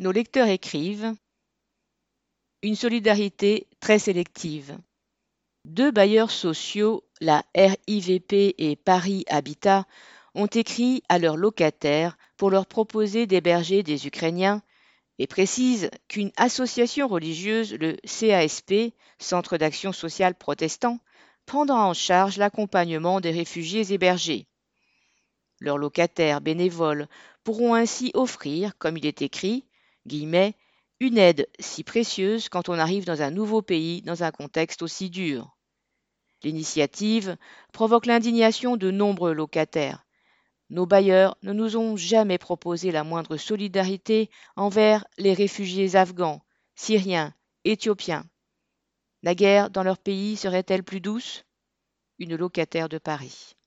Nos lecteurs écrivent Une solidarité très sélective. Deux bailleurs sociaux, la RIVP et Paris Habitat, ont écrit à leurs locataires pour leur proposer d'héberger des Ukrainiens et précisent qu'une association religieuse, le CASP, Centre d'action sociale protestant, prendra en charge l'accompagnement des réfugiés hébergés. Leurs locataires bénévoles pourront ainsi offrir, comme il est écrit, une aide si précieuse quand on arrive dans un nouveau pays dans un contexte aussi dur. L'initiative provoque l'indignation de nombreux locataires. Nos bailleurs ne nous ont jamais proposé la moindre solidarité envers les réfugiés afghans, syriens, éthiopiens. La guerre dans leur pays serait-elle plus douce? Une locataire de Paris.